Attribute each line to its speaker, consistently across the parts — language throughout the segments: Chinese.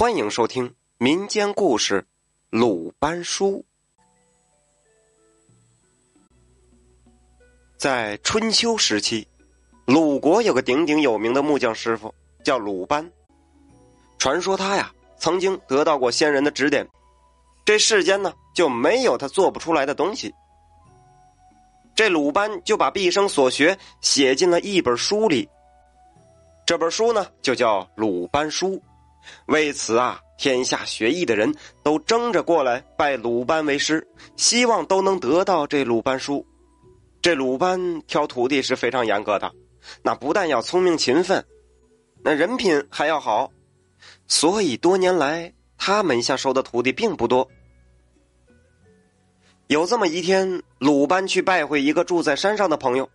Speaker 1: 欢迎收听民间故事《鲁班书》。在春秋时期，鲁国有个鼎鼎有名的木匠师傅，叫鲁班。传说他呀，曾经得到过先人的指点，这世间呢就没有他做不出来的东西。这鲁班就把毕生所学写进了一本书里。这本书呢，就叫《鲁班书》。为此啊，天下学艺的人都争着过来拜鲁班为师，希望都能得到这鲁班书。这鲁班挑徒弟是非常严格的，那不但要聪明勤奋，那人品还要好。所以多年来，他门下收的徒弟并不多。有这么一天，鲁班去拜会一个住在山上的朋友。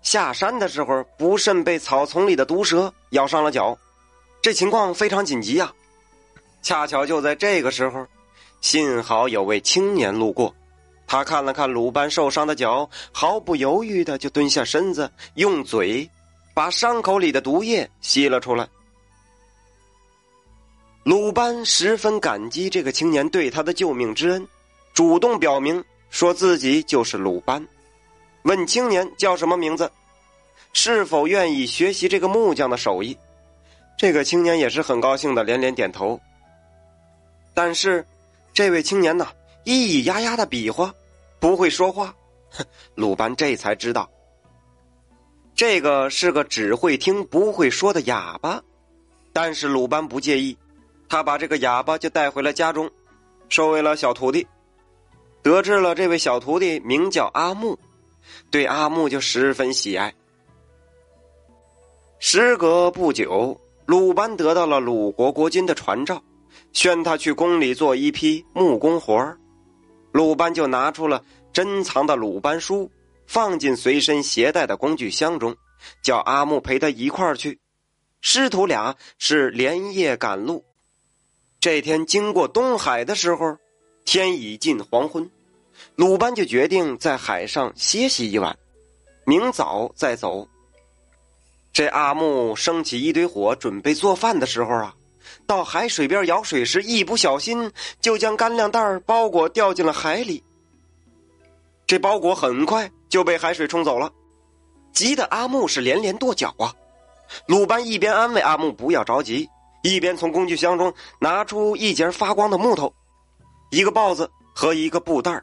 Speaker 1: 下山的时候，不慎被草丛里的毒蛇咬伤了脚，这情况非常紧急呀。恰巧就在这个时候，幸好有位青年路过，他看了看鲁班受伤的脚，毫不犹豫的就蹲下身子，用嘴把伤口里的毒液吸了出来。鲁班十分感激这个青年对他的救命之恩，主动表明说自己就是鲁班。问青年叫什么名字，是否愿意学习这个木匠的手艺？这个青年也是很高兴的，连连点头。但是，这位青年呢，咿咿呀呀的比划，不会说话。哼鲁班这才知道，这个是个只会听不会说的哑巴。但是鲁班不介意，他把这个哑巴就带回了家中，收为了小徒弟。得知了这位小徒弟名叫阿木。对阿木就十分喜爱。时隔不久，鲁班得到了鲁国国君的传召，宣他去宫里做一批木工活儿鲁班就拿出了珍藏的鲁班书，放进随身携带的工具箱中，叫阿木陪他一块儿去。师徒俩是连夜赶路。这天经过东海的时候，天已近黄昏。鲁班就决定在海上歇息一晚，明早再走。这阿木升起一堆火，准备做饭的时候啊，到海水边舀水时，一不小心就将干粮袋包裹掉进了海里。这包裹很快就被海水冲走了，急得阿木是连连跺脚啊。鲁班一边安慰阿木不要着急，一边从工具箱中拿出一截发光的木头、一个豹子和一个布袋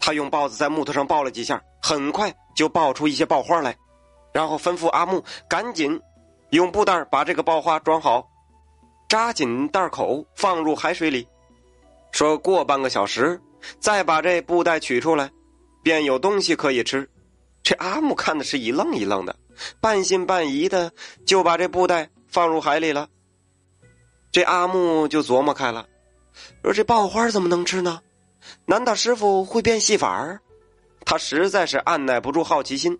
Speaker 1: 他用豹子在木头上抱了几下，很快就刨出一些爆花来，然后吩咐阿木赶紧用布袋把这个爆花装好，扎紧袋口放入海水里，说过半个小时再把这布袋取出来，便有东西可以吃。这阿木看的是一愣一愣的，半信半疑的就把这布袋放入海里了。这阿木就琢磨开了，说这爆花怎么能吃呢？难道师傅会变戏法儿？他实在是按耐不住好奇心，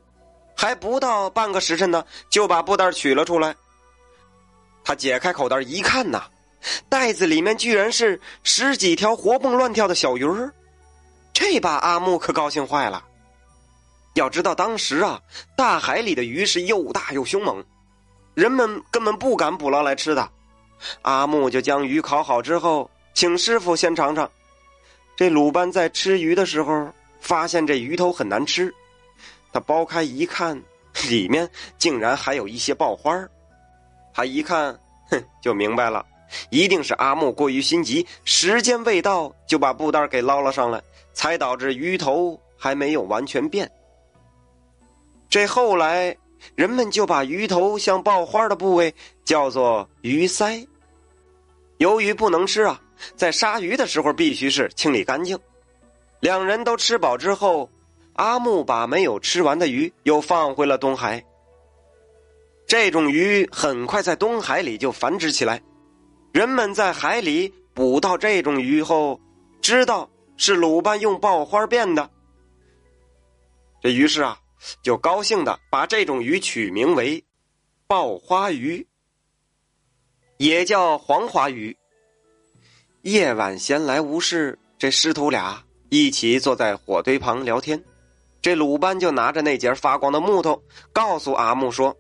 Speaker 1: 还不到半个时辰呢，就把布袋取了出来。他解开口袋一看呐，袋子里面居然是十几条活蹦乱跳的小鱼儿，这把阿木可高兴坏了。要知道当时啊，大海里的鱼是又大又凶猛，人们根本不敢捕捞来吃的。阿木就将鱼烤好之后，请师傅先尝尝。这鲁班在吃鱼的时候，发现这鱼头很难吃，他剥开一看，里面竟然还有一些爆花他一看，哼，就明白了，一定是阿木过于心急，时间未到就把布袋给捞了上来，才导致鱼头还没有完全变。这后来人们就把鱼头像爆花的部位叫做鱼鳃。由于不能吃啊。在杀鱼的时候，必须是清理干净。两人都吃饱之后，阿木把没有吃完的鱼又放回了东海。这种鱼很快在东海里就繁殖起来，人们在海里捕到这种鱼后，知道是鲁班用爆花变的。这于是啊，就高兴的把这种鱼取名为“爆花鱼”，也叫黄花鱼。夜晚闲来无事，这师徒俩一起坐在火堆旁聊天。这鲁班就拿着那节发光的木头，告诉阿木说：“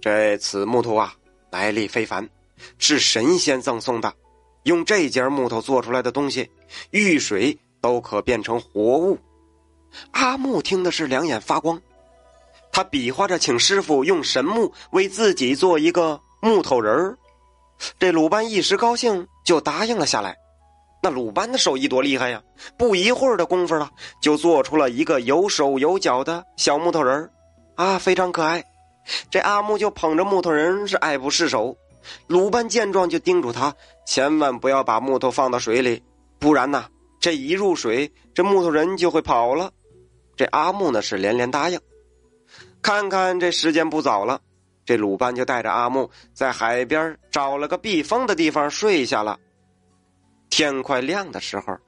Speaker 1: 这此木头啊，来历非凡，是神仙赠送的，用这节木头做出来的东西，遇水都可变成活物。阿木听的是两眼发光，他比划着请师傅用神木为自己做一个木头人儿。这鲁班一时高兴，就答应了下来。那鲁班的手艺多厉害呀！不一会儿的功夫了，就做出了一个有手有脚的小木头人，啊，非常可爱。这阿木就捧着木头人是爱不释手。鲁班见状就叮嘱他，千万不要把木头放到水里，不然呢，这一入水，这木头人就会跑了。这阿木呢是连连答应。看看这时间不早了，这鲁班就带着阿木在海边找了个避风的地方睡下了。天快亮的时候，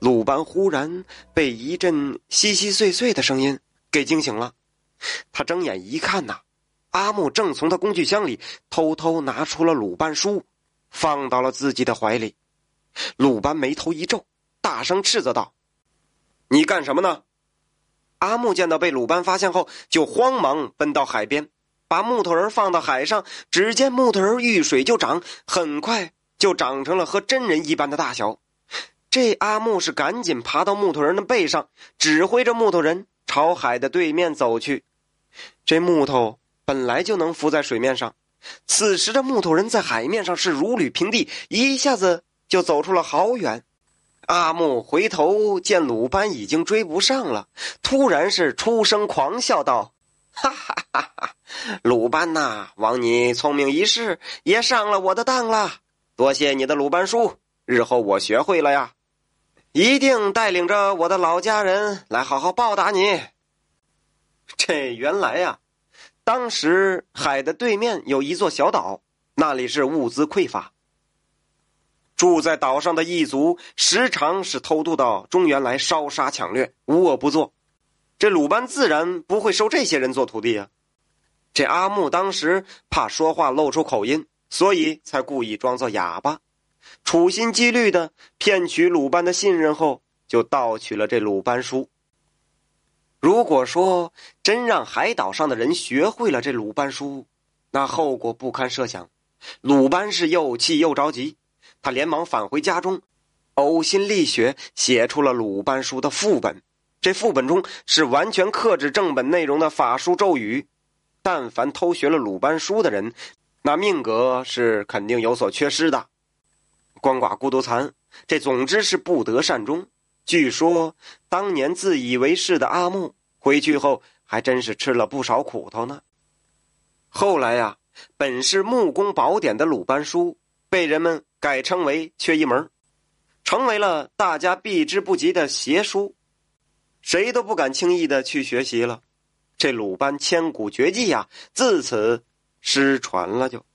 Speaker 1: 鲁班忽然被一阵稀稀碎碎的声音给惊醒了。他睁眼一看呐，阿木正从他工具箱里偷偷拿出了鲁班书，放到了自己的怀里。鲁班眉头一皱，大声斥责道：“你干什么呢？”阿木见到被鲁班发现后，就慌忙奔到海边，把木头人放到海上。只见木头人遇水就长，很快就长成了和真人一般的大小。这阿木是赶紧爬到木头人的背上，指挥着木头人朝海的对面走去。这木头本来就能浮在水面上，此时的木头人在海面上是如履平地，一下子就走出了好远。阿木回头见鲁班已经追不上了，突然是出声狂笑道：“哈哈哈哈！鲁班呐，枉你聪明一世，也上了我的当了。多谢你的鲁班书，日后我学会了呀，一定带领着我的老家人来好好报答你。”这原来呀，当时海的对面有一座小岛，那里是物资匮乏。住在岛上的异族时常是偷渡到中原来烧杀抢掠，无恶不作。这鲁班自然不会收这些人做徒弟啊。这阿木当时怕说话露出口音，所以才故意装作哑巴，处心积虑的骗取鲁班的信任后，就盗取了这鲁班书。如果说真让海岛上的人学会了这鲁班书，那后果不堪设想。鲁班是又气又着急。他连忙返回家中，呕心沥血写出了鲁班书的副本。这副本中是完全克制正本内容的法术咒语。但凡偷学了鲁班书的人，那命格是肯定有所缺失的。鳏寡孤独残，这总之是不得善终。据说当年自以为是的阿木回去后，还真是吃了不少苦头呢。后来呀，本是木工宝典的鲁班书。被人们改称为缺一门，成为了大家避之不及的邪书，谁都不敢轻易的去学习了。这鲁班千古绝技呀，自此失传了就。